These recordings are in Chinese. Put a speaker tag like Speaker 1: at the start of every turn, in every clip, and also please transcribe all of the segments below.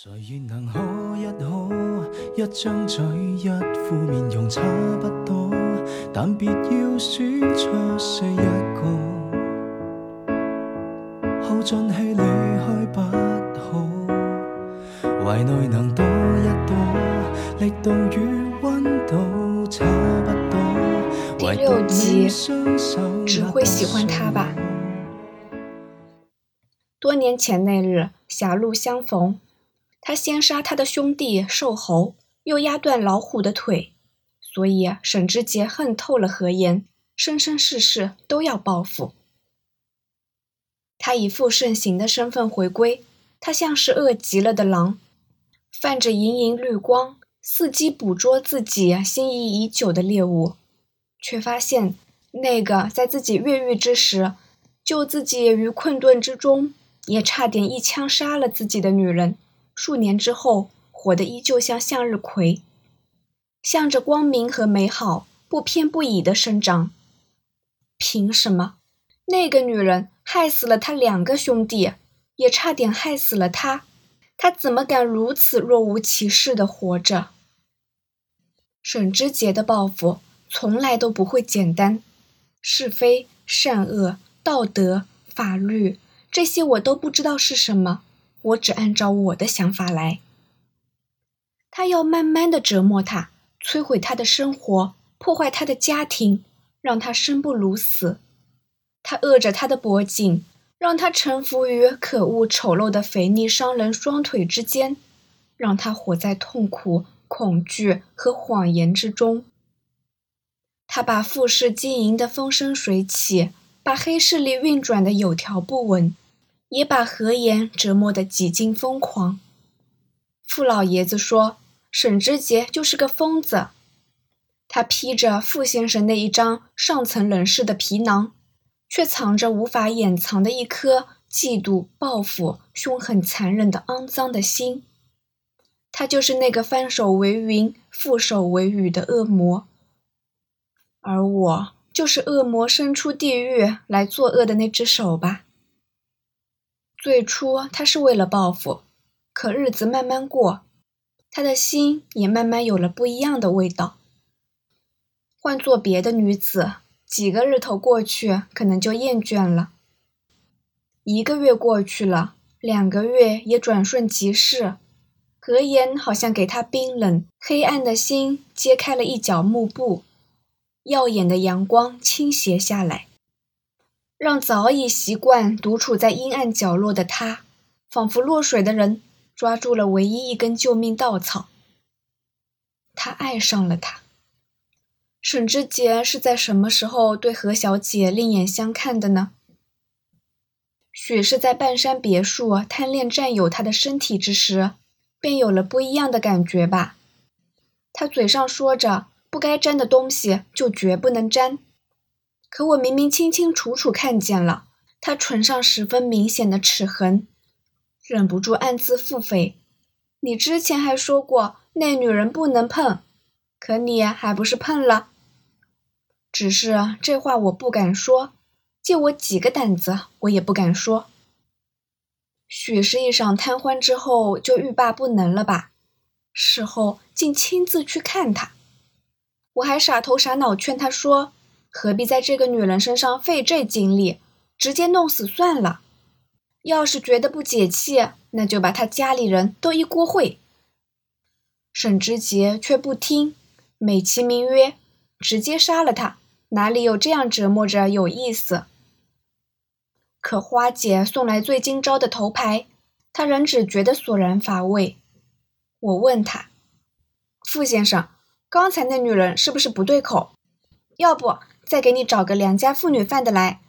Speaker 1: 谁愿能可一可一张嘴一副面容差不多，但别要选出谁一个，耗尽气离去不好。怀内能多一多，力度与温度差不多。
Speaker 2: 第六集只会喜欢他吧。多年前那日，狭路相逢。他先杀他的兄弟瘦猴，又压断老虎的腿，所以沈之杰恨透了何言，生生世世都要报复。他以复圣行的身份回归，他像是饿极了的狼，泛着莹莹绿光，伺机捕捉自己心仪已久的猎物，却发现那个在自己越狱之时救自己于困顿之中，也差点一枪杀了自己的女人。数年之后，活得依旧像向日葵，向着光明和美好不偏不倚的生长。凭什么？那个女人害死了他两个兄弟，也差点害死了他。他怎么敢如此若无其事的活着？沈之杰的报复从来都不会简单，是非、善恶、道德、法律，这些我都不知道是什么。我只按照我的想法来。他要慢慢的折磨他，摧毁他的生活，破坏他的家庭，让他生不如死。他扼着他的脖颈，让他臣服于可恶丑陋的肥腻商人双腿之间，让他活在痛苦、恐惧和谎言之中。他把富氏经营的风生水起，把黑势力运转的有条不紊。也把何言折磨得几近疯狂。傅老爷子说：“沈之杰就是个疯子。”他披着傅先生那一张上层人士的皮囊，却藏着无法掩藏的一颗嫉妒、报复、凶狠、残忍的肮脏的心。他就是那个翻手为云、覆手为雨的恶魔，而我就是恶魔伸出地狱来作恶的那只手吧。最初他是为了报复，可日子慢慢过，他的心也慢慢有了不一样的味道。换做别的女子，几个日头过去，可能就厌倦了；一个月过去了，两个月也转瞬即逝。何言好像给他冰冷黑暗的心揭开了一角幕布，耀眼的阳光倾斜下来。让早已习惯独处在阴暗角落的他，仿佛落水的人抓住了唯一一根救命稻草。他爱上了她。沈之杰是在什么时候对何小姐另眼相看的呢？许是在半山别墅贪恋占有她的身体之时，便有了不一样的感觉吧。他嘴上说着不该沾的东西就绝不能沾。可我明明清清楚楚看见了他唇上十分明显的齿痕，忍不住暗自腹诽：你之前还说过那女人不能碰，可你还不是碰了？只是这话我不敢说，借我几个胆子，我也不敢说。许是一晌贪欢之后就欲罢不能了吧？事后竟亲自去看他，我还傻头傻脑劝他说。何必在这个女人身上费这精力，直接弄死算了。要是觉得不解气，那就把他家里人都一锅烩。沈之杰却不听，美其名曰直接杀了他，哪里有这样折磨着有意思？可花姐送来最今朝的头牌，他仍只觉得索然乏味。我问他：“傅先生，刚才那女人是不是不对口？要不？”再给你找个良家妇女范的来，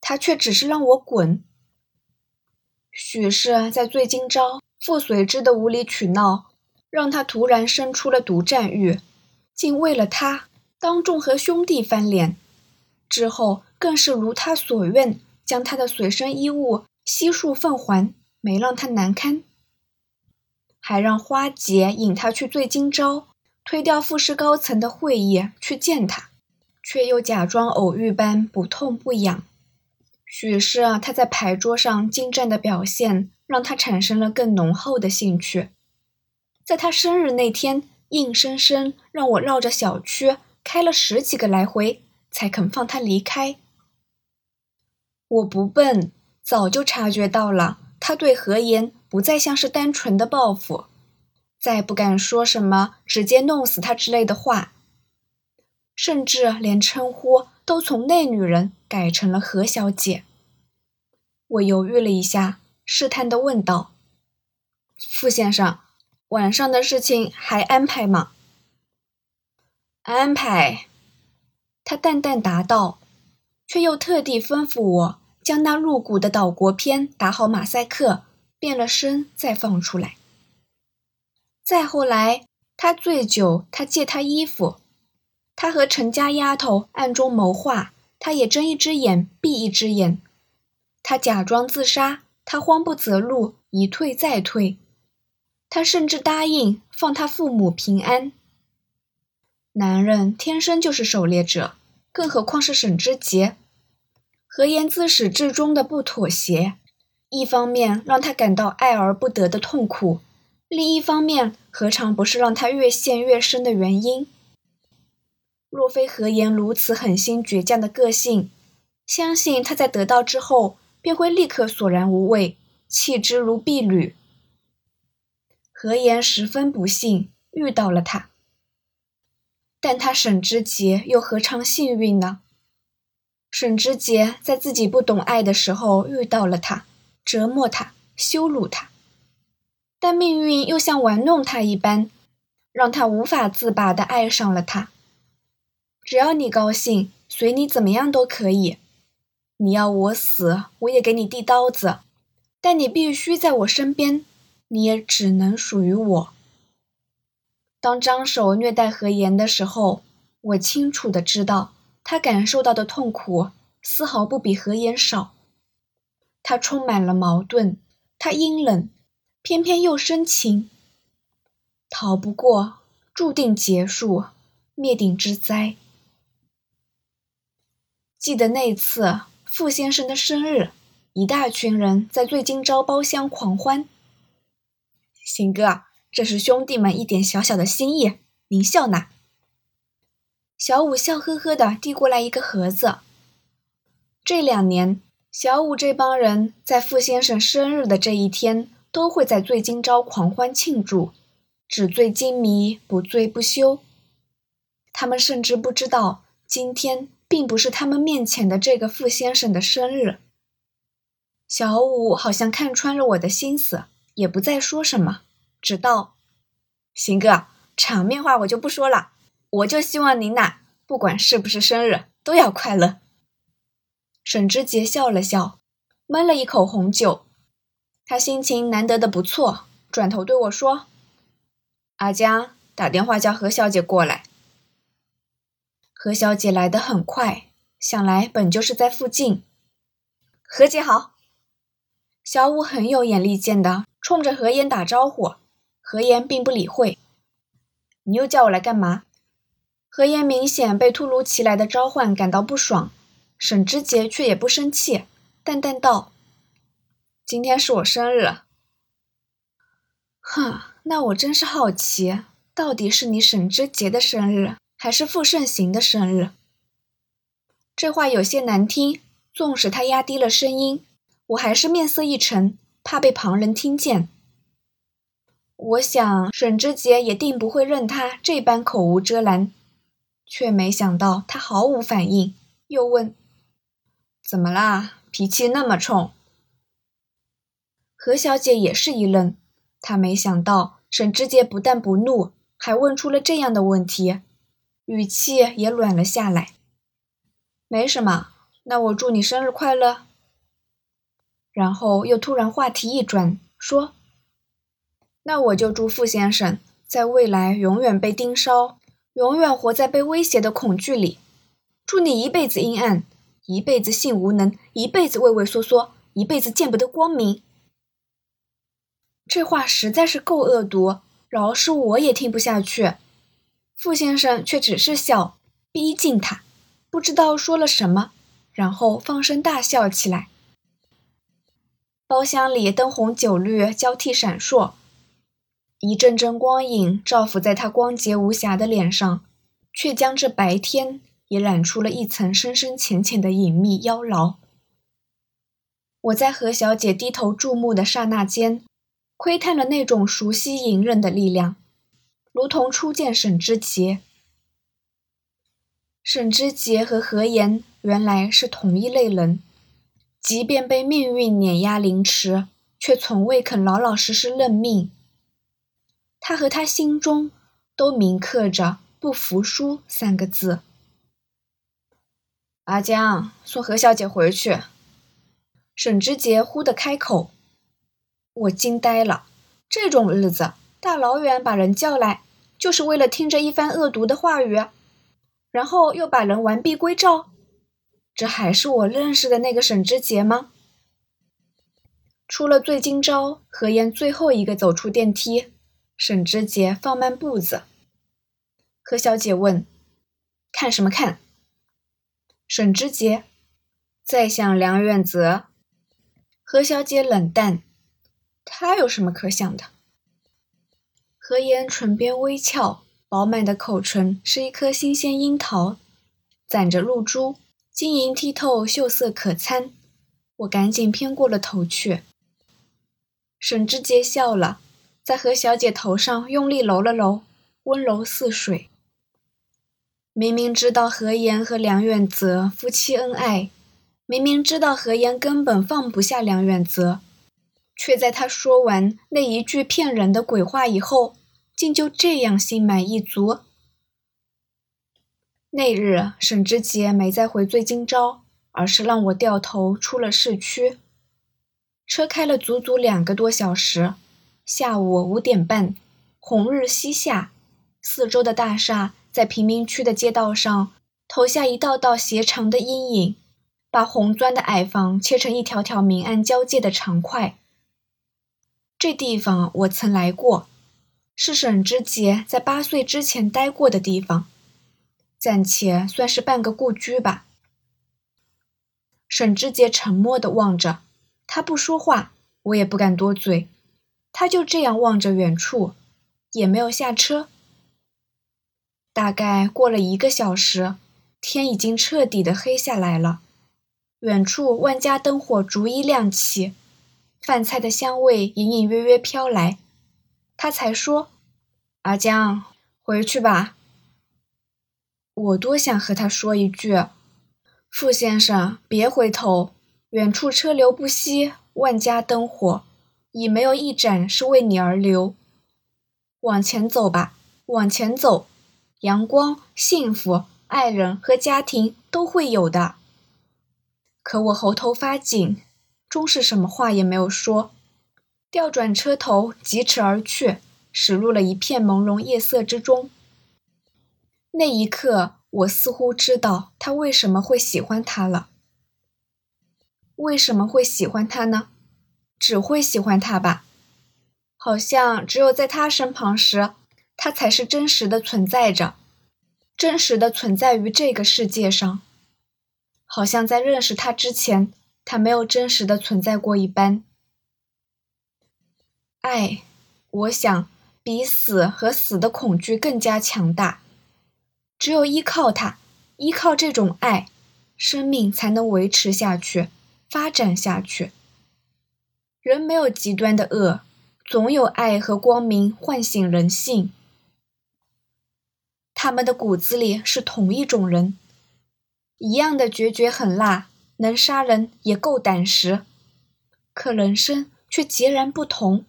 Speaker 2: 他却只是让我滚。许是在醉今朝傅随之的无理取闹，让他突然生出了独占欲，竟为了他当众和兄弟翻脸，之后更是如他所愿，将他的随身衣物悉数奉还，没让他难堪，还让花姐引他去醉今朝，推掉傅氏高层的会议去见他。却又假装偶遇般不痛不痒。许是他在牌桌上精湛的表现，让他产生了更浓厚的兴趣。在他生日那天，硬生生让我绕着小区开了十几个来回，才肯放他离开。我不笨，早就察觉到了，他对何言不再像是单纯的报复，再不敢说什么直接弄死他之类的话，甚至连称呼都从那女人改成了何小姐。我犹豫了一下，试探的问道：“傅先生，晚上的事情还安排吗？”“安排。”他淡淡答道，却又特地吩咐我将那露骨的岛国片打好马赛克，变了声再放出来。再后来，他醉酒，他借他衣服，他和陈家丫头暗中谋划，他也睁一只眼闭一只眼。他假装自杀，他慌不择路，一退再退。他甚至答应放他父母平安。男人天生就是狩猎者，更何况是沈之杰。何言自始至终的不妥协，一方面让他感到爱而不得的痛苦，另一方面何尝不是让他越陷越深的原因？若非何言如此狠心倔强的个性，相信他在得到之后。便会立刻索然无味，弃之如敝履。何言十分不幸遇到了他，但他沈之杰又何尝幸运呢？沈之杰在自己不懂爱的时候遇到了他，折磨他，羞辱他，但命运又像玩弄他一般，让他无法自拔的爱上了他。只要你高兴，随你怎么样都可以。你要我死，我也给你递刀子，但你必须在我身边，你也只能属于我。当张手虐待何言的时候，我清楚的知道他感受到的痛苦丝毫不比何言少。他充满了矛盾，他阴冷，偏偏又深情，逃不过注定结束灭顶之灾。记得那次。傅先生的生日，一大群人在醉金朝包厢狂欢。鑫哥，这是兄弟们一点小小的心意，您笑纳。小五笑呵呵的递过来一个盒子。这两年，小五这帮人在傅先生生日的这一天，都会在醉金朝狂欢庆祝，纸醉金迷，不醉不休。他们甚至不知道今天。并不是他们面前的这个傅先生的生日。小五好像看穿了我的心思，也不再说什么，只道：“行哥，场面话我就不说了，我就希望您呐，不管是不是生日，都要快乐。”沈之杰笑了笑，闷了一口红酒，他心情难得的不错，转头对我说：“阿江，打电话叫何小姐过来。”何小姐来得很快，想来本就是在附近。何姐好，小五很有眼力见的冲着何言打招呼。何言并不理会。你又叫我来干嘛？何言明显被突如其来的召唤感到不爽，沈之杰却也不生气，淡淡道：“今天是我生日。”哼，那我真是好奇，到底是你沈之杰的生日？还是傅盛行的生日。这话有些难听，纵使他压低了声音，我还是面色一沉，怕被旁人听见。我想沈之杰也定不会任他这般口无遮拦，却没想到他毫无反应，又问：“怎么啦？脾气那么冲？”何小姐也是一愣，她没想到沈之杰不但不怒，还问出了这样的问题。语气也软了下来。没什么，那我祝你生日快乐。然后又突然话题一转，说：“那我就祝傅先生在未来永远被盯梢，永远活在被威胁的恐惧里。祝你一辈子阴暗，一辈子性无能，一辈子畏畏缩缩，一辈子见不得光明。”这话实在是够恶毒，饶是我也听不下去。傅先生却只是笑，逼近他，不知道说了什么，然后放声大笑起来。包厢里灯红酒绿交替闪烁，一阵阵光影照拂在他光洁无瑕的脸上，却将这白天也染出了一层深深浅浅的隐秘妖娆。我在何小姐低头注目的刹那间，窥探了那种熟悉隐忍的力量，如同初见沈之杰。沈之杰和何岩原来是同一类人。即便被命运碾压凌迟，却从未肯老老实实认命。他和他心中都铭刻着“不服输”三个字。阿江，送何小姐回去。沈之杰忽地开口，我惊呆了。这种日子，大老远把人叫来，就是为了听这一番恶毒的话语，然后又把人完璧归赵。这还是我认识的那个沈之杰吗？出了醉今朝，何言最后一个走出电梯，沈之杰放慢步子。何小姐问：“看什么看？”沈之杰在想梁远泽。何小姐冷淡：“他有什么可想的？”何言唇边微翘，饱满的口唇是一颗新鲜樱桃，攒着露珠。晶莹剔透，秀色可餐。我赶紧偏过了头去。沈之杰笑了，在何小姐头上用力揉了揉，温柔似水。明明知道何言和梁远泽夫妻恩爱，明明知道何言根本放不下梁远泽，却在他说完那一句骗人的鬼话以后，竟就这样心满意足。那日，沈之杰没再回醉今朝，而是让我掉头出了市区。车开了足足两个多小时。下午五点半，红日西下，四周的大厦在贫民区的街道上投下一道道斜长的阴影，把红砖的矮房切成一条条明暗交界的长块。这地方我曾来过，是沈之杰在八岁之前待过的地方。暂且算是半个故居吧。沈之杰沉默地望着，他不说话，我也不敢多嘴。他就这样望着远处，也没有下车。大概过了一个小时，天已经彻底的黑下来了。远处万家灯火逐一亮起，饭菜的香味隐隐约约飘来。他才说：“阿江，回去吧。”我多想和他说一句：“傅先生，别回头，远处车流不息，万家灯火，已没有一盏是为你而留。往前走吧，往前走，阳光、幸福、爱人和家庭都会有的。”可我喉头发紧，终是什么话也没有说，调转车头，疾驰而去，驶入了一片朦胧夜色之中。那一刻，我似乎知道他为什么会喜欢他了。为什么会喜欢他呢？只会喜欢他吧？好像只有在他身旁时，他才是真实的存在着，真实的存在于这个世界上。好像在认识他之前，他没有真实的存在过一般。爱，我想比死和死的恐惧更加强大。只有依靠它，依靠这种爱，生命才能维持下去，发展下去。人没有极端的恶，总有爱和光明唤醒人性。他们的骨子里是同一种人，一样的决绝狠辣，能杀人也够胆识，可人生却截然不同。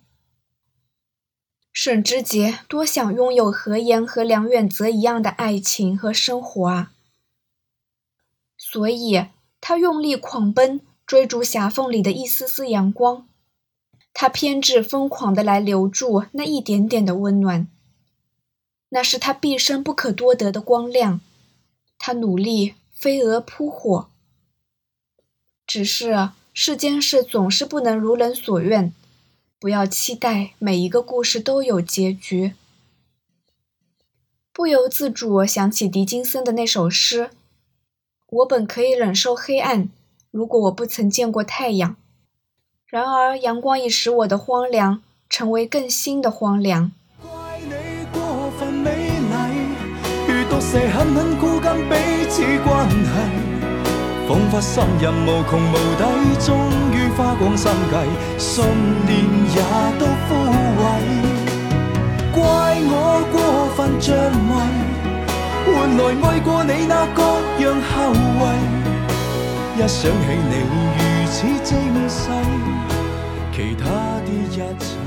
Speaker 2: 沈之杰多想拥有何言和梁远泽一样的爱情和生活啊！所以他用力狂奔，追逐狭缝里的一丝丝阳光。他偏执疯狂的来留住那一点点的温暖，那是他毕生不可多得的光亮。他努力飞蛾扑火，只是世间事总是不能如人所愿。不要期待每一个故事都有结局。不由自主想起狄金森的那首诗：“我本可以忍受黑暗，如果我不曾见过太阳。然而，阳光已使我的荒凉成为更新的荒凉。
Speaker 1: 狠狠箍紧彼此关系，仿佛深入无穷无底，终于花光心计，信念也都枯萎。怪我过分着迷，换来爱过你那各样后遗。一想起你如此精细，其他的一切。